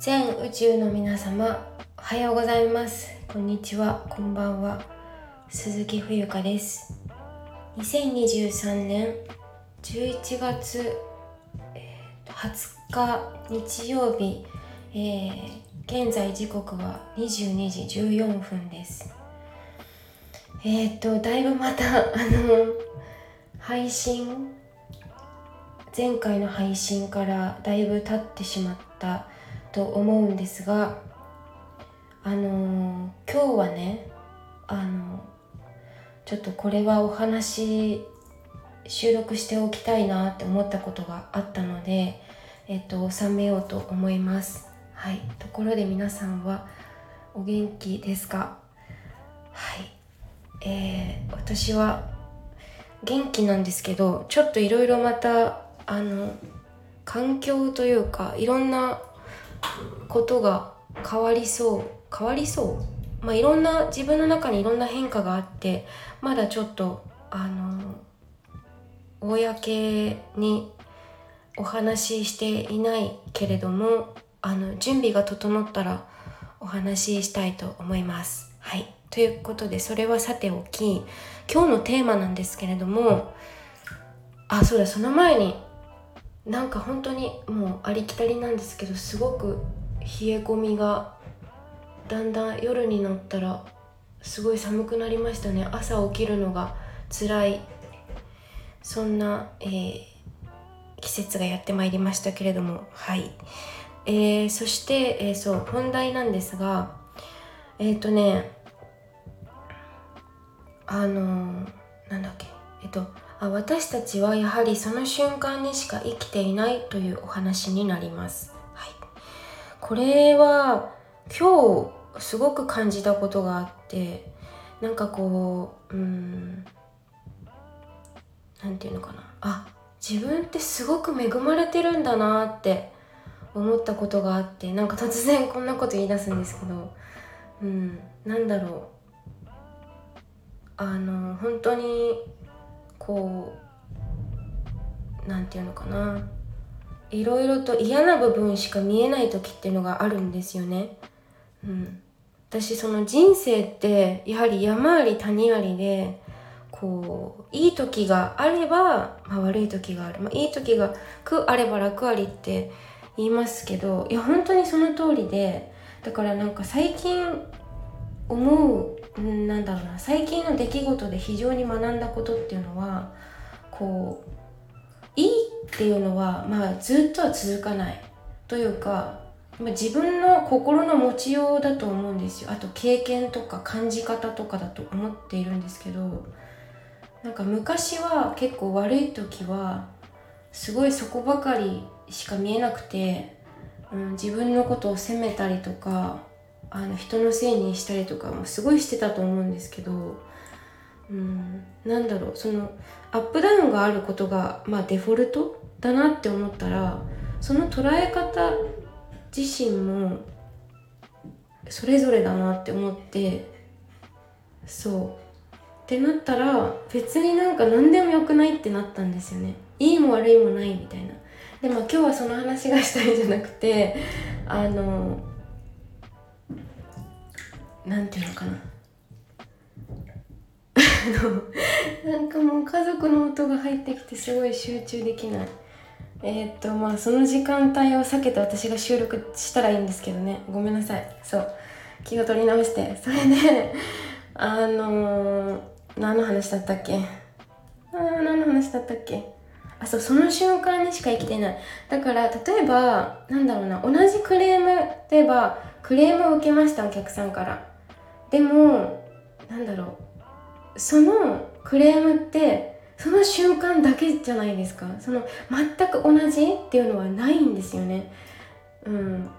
全宇宙の皆様おはようございます。こんにちは。こんばんは。鈴木冬香です。2023年11月え20日日曜日、えー、現在時刻は22時14分です。えっ、ー、とだいぶまた あの配信前回の配信からだいぶ経ってしまったと思うんですがあのー、今日はねあのちょっとこれはお話収録しておきたいなって思ったことがあったのでえっと収めようと思います。はい。ところで皆さんはお元気ですか？はい。えー、私は元気なんですけどちょっといろいろまたあの環境というかいろんなことが変わりそう。変わりそう？まあいろんな自分の中にいろんな変化があってまだちょっとあの公にお話ししていないけれどもあの準備が整ったらお話ししたいと思います。はい。ということでそれはさておき今日のテーマなんですけれどもあそうだその前になんか本当にもうありきたりなんですけどすごく冷え込みがだんだん夜になったらすごい寒くなりましたね。朝起きるのが辛い。そんな、えー、季節がやってまいりましたけれども。はい、えー、そして、えー、そう本題なんですがえっ、とねあのなんだっけ。えっと私たちはやはりその瞬間にしか生きていないというお話になります。はい、これは今日すごく感じたことがあってなんかこううん何て言うのかな。あ自分ってすごく恵まれてるんだなって思ったことがあってなんか突然こんなこと言い出すんですけどうんなんだろう。あの本当にこう何て言うのかな。いろいろと嫌な部分しか見えない時っていうのがあるんですよね。うん、私その人生ってやはり山あり谷ありでこういい時があれば、まあ、悪い時がある、まあ、いい時が苦あれば楽ありって言いますけどいや本当にその通りでだからなんか最近思うなんだろうな最近の出来事で非常に学んだことっていうのはこういいっていうのはまあずっとは続かない。というか自分の心の持ちようだと思うんですよ。あと経験とか感じ方とかだと思っているんですけどなんか昔は結構悪い時はすごいそこばかりしか見えなくて、うん、自分のことを責めたりとかあの人のせいにしたりとかもすごいしてたと思うんですけど、うん、なんだろうそのアップダウンがあることが、まあ、デフォルトだなって思ったらその捉え方自身もそれぞれだなって思ってそう。ってなったら別になんか何でもよくないってなったんですよね。いいも悪いもないみたいな。でも今日はその話がしたいんじゃなくてあのなんていうのかな。なんかもう家族の音が入ってきてすごい集中できない。えー、っとまあその時間帯を避けて私が収録したらいいんですけどね。ごめんなさい。そう。気を取り直して。それで あのー、何の話だったっけ？あ何の話だったっけ？あそうその瞬間にしか生きていない。だから例えばなんだろうな。同じクレーム例えばクレームを受けましたお客さんから。でもなんだろう。そのクレームってその瞬間だけじゃないですか。その全く同じっていうのはないんですよね。うん。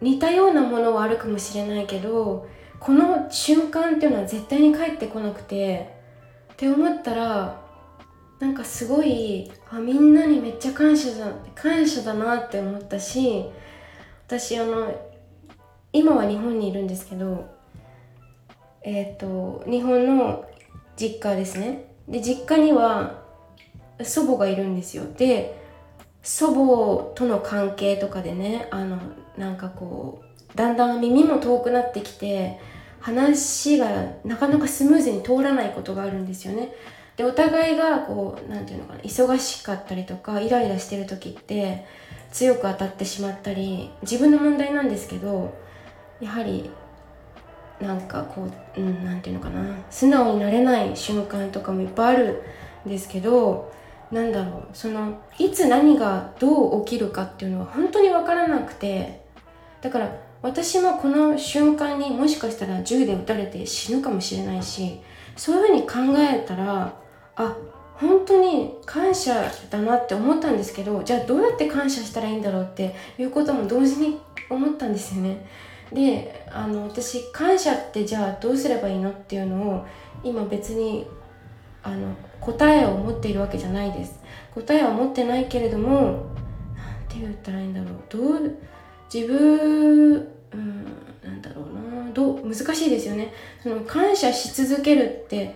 似たようなものはあるかもしれないけどこの瞬間っていうのは絶対に帰ってこなくてって思ったらなんかすごいあみんなにめっちゃ感謝だ感謝だなって思ったし私あの今は日本にいるんですけどえっ、ー、と日本の実家ですねで実家には祖母がいるんですよで祖母との関係とかでねあのなんかこうだんだん耳も遠くなってきて話がなかなかスムーズに通らないことがあるんですよね。でお互いがこう何て言うのかな忙しかったりとかイライラしてる時って強く当たってしまったり自分の問題なんですけどやはりなんかこう、うん、て言うのかな。素直になれない瞬間とかもいっぱいあるんですけどなんだろう。そのいつ何がどう起きるかっていうのは本当に分からなくて。だから私もこの瞬間にもしかしたら銃で撃たれて死ぬかもしれないしそういうふうに考えたらあ本当に感謝だなって思ったんですけどじゃあどうやって感謝したらいいんだろうっていうことも同時に思ったんですよね。であの私感謝ってじゃあどうすればいいのっていうのを今別にあの答えを持っているわけじゃないです。答えは持ってないけれども何て言ったらいいんだろう。どう自分うんなんだろうな。どう難しいですよね。その感謝し続けるって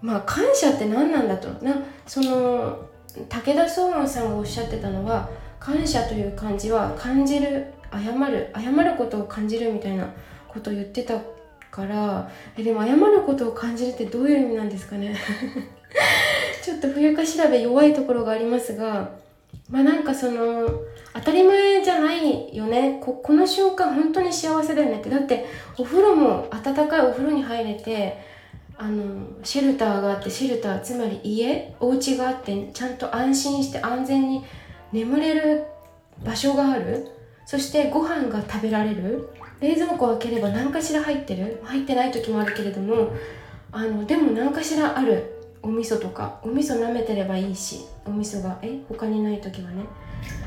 まあ感謝って何なんだと。なその武田総門さんがおっしゃってたのは感謝という漢字は感じる謝る謝ることを感じるみたいなことを言ってたからえでも謝ることを感じるってどういう意味なんですかね？ちょっと冬か調べ弱いところがありますがまあなんかその当たり前じゃないよね。ここの瞬間本当に幸せだよねって。だってお風呂も温かいお風呂に入れてあのシェルターがあってシェルターつまり家お家があってちゃんと安心して安全に眠れる場所がある。そしてご飯が食べられる。冷蔵庫を開ければ何かしら入ってる。入ってない時もあるけれどもあのでも何かしらある。お味噌とか。お味噌舐めてればいいし。お味噌がえ？他にない時はね。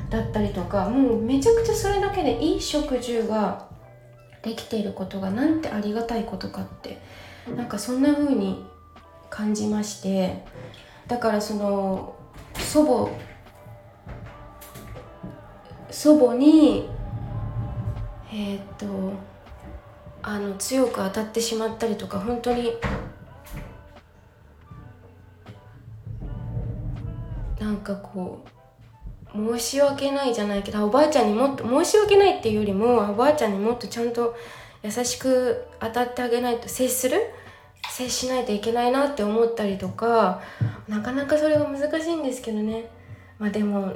だったりとか。もうめちゃくちゃそれだけでいい食事ができていることがなんてありがたいことかって。なんかそんな風に感じまして。だからその祖母祖母にえー、っとあの強く当たってしまったりとか本当になんかこう申し訳ないじゃないけどおばあちゃんにもっと申し訳ないっていうよりもおばあちゃんにもっとちゃんと優しく当たってあげないと接する？接しないといけないなって思ったりとかなかなかそれが難しいんですけどね。まあでも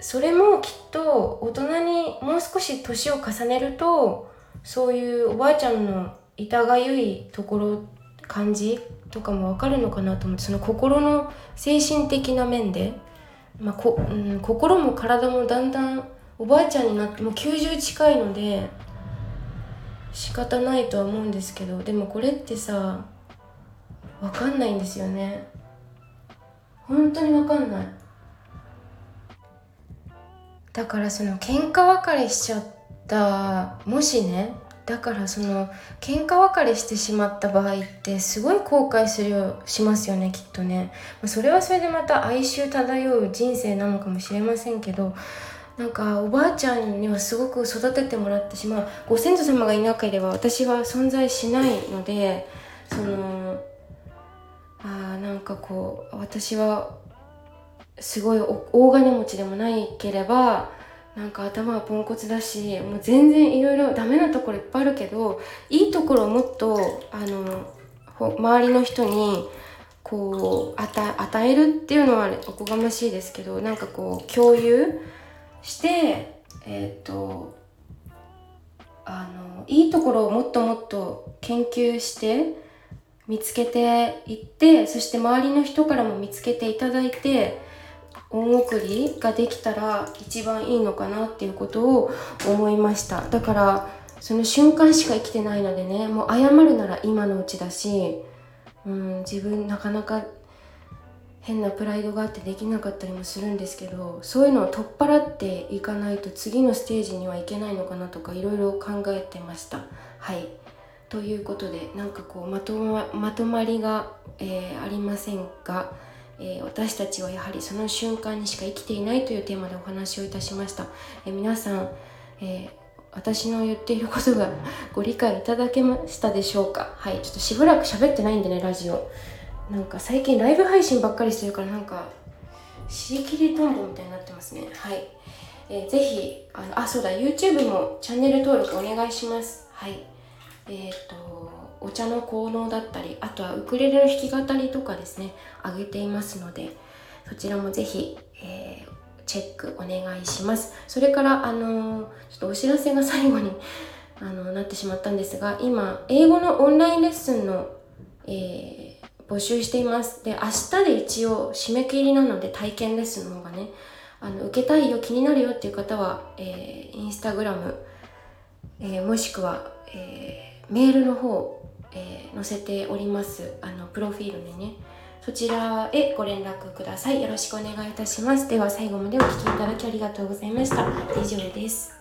それもきっと大人にもう少し年を重ねるとそういうおばあちゃんの痛がゆいところ感じとかも分かるのかなと思ってその心の精神的な面で、まあこうん、心も体もだんだんおばあちゃんになってもう90近いので仕方ないとは思うんですけどでもこれってさ分かんないんですよね。本当に分かんない。だからその喧嘩別れしちゃったもしねだからその喧嘩別れしてしまった場合ってすごい後悔するよしますよねきっとね。それはそれでまた哀愁漂う人生なのかもしれませんけどなんかおばあちゃんにはすごく育ててもらってしまうご先祖様がいなければ私は存在しないのでそのあなんかこう私はすごい大金持ちでもないければなんか頭はポンコツだしもう全然いろいろダメなところいっぱいあるけどいいところをもっとあの周りの人にこう与えるっていうのはおこがましいですけどなんかこう共有してえっ、ー、とあのいいところをもっともっと研究して見つけていってそして周りの人からも見つけていただいて恩送りができたら一番いいのかなっていうことを思いました。だからその瞬間しか生きてないのでねもう謝るなら今のうちだし、うん、自分なかなか変なプライドがあってできなかったりもするんですけどそういうのを取っ払っていかないと次のステージにはいけないのかなとかいろいろ考えてました。はい。ということでなんかこうまとままとまりが、えー、ありませんがえー、私たちはやはりその瞬間にしか生きていないというテーマでお話をいたしました、えー、皆さん、えー、私の言っていることがご理解いただけましたでしょうか？はいちょっとしばらく喋ってないんでねラジオ。なんか最近ライブ配信ばっかりしてるからなんか尻切りトンボみたいになってますね。はい。えー、ぜひあのあそうだ YouTube もチャンネル登録お願いします。はい。えっ、とお茶の効能だったりあとはウクレレの弾き語りとかですね上げていますのでそちらもぜひ、えー、チェックお願いします。それからあのー、ちょっとお知らせが最後に あのなってしまったんですが今英語のオンラインレッスンの、えー、募集しています。で明日で一応締め切りなので体験レッスンの方がねあの受けたいよ気になるよっていう方は、えー、インスタグラム、えー、もしくは、えー、メールの方、えー、載せております。あのプロフィールでね。そちらへご連絡ください。よろしくお願いいたします。では最後までお聴きいただきありがとうございました。以上です。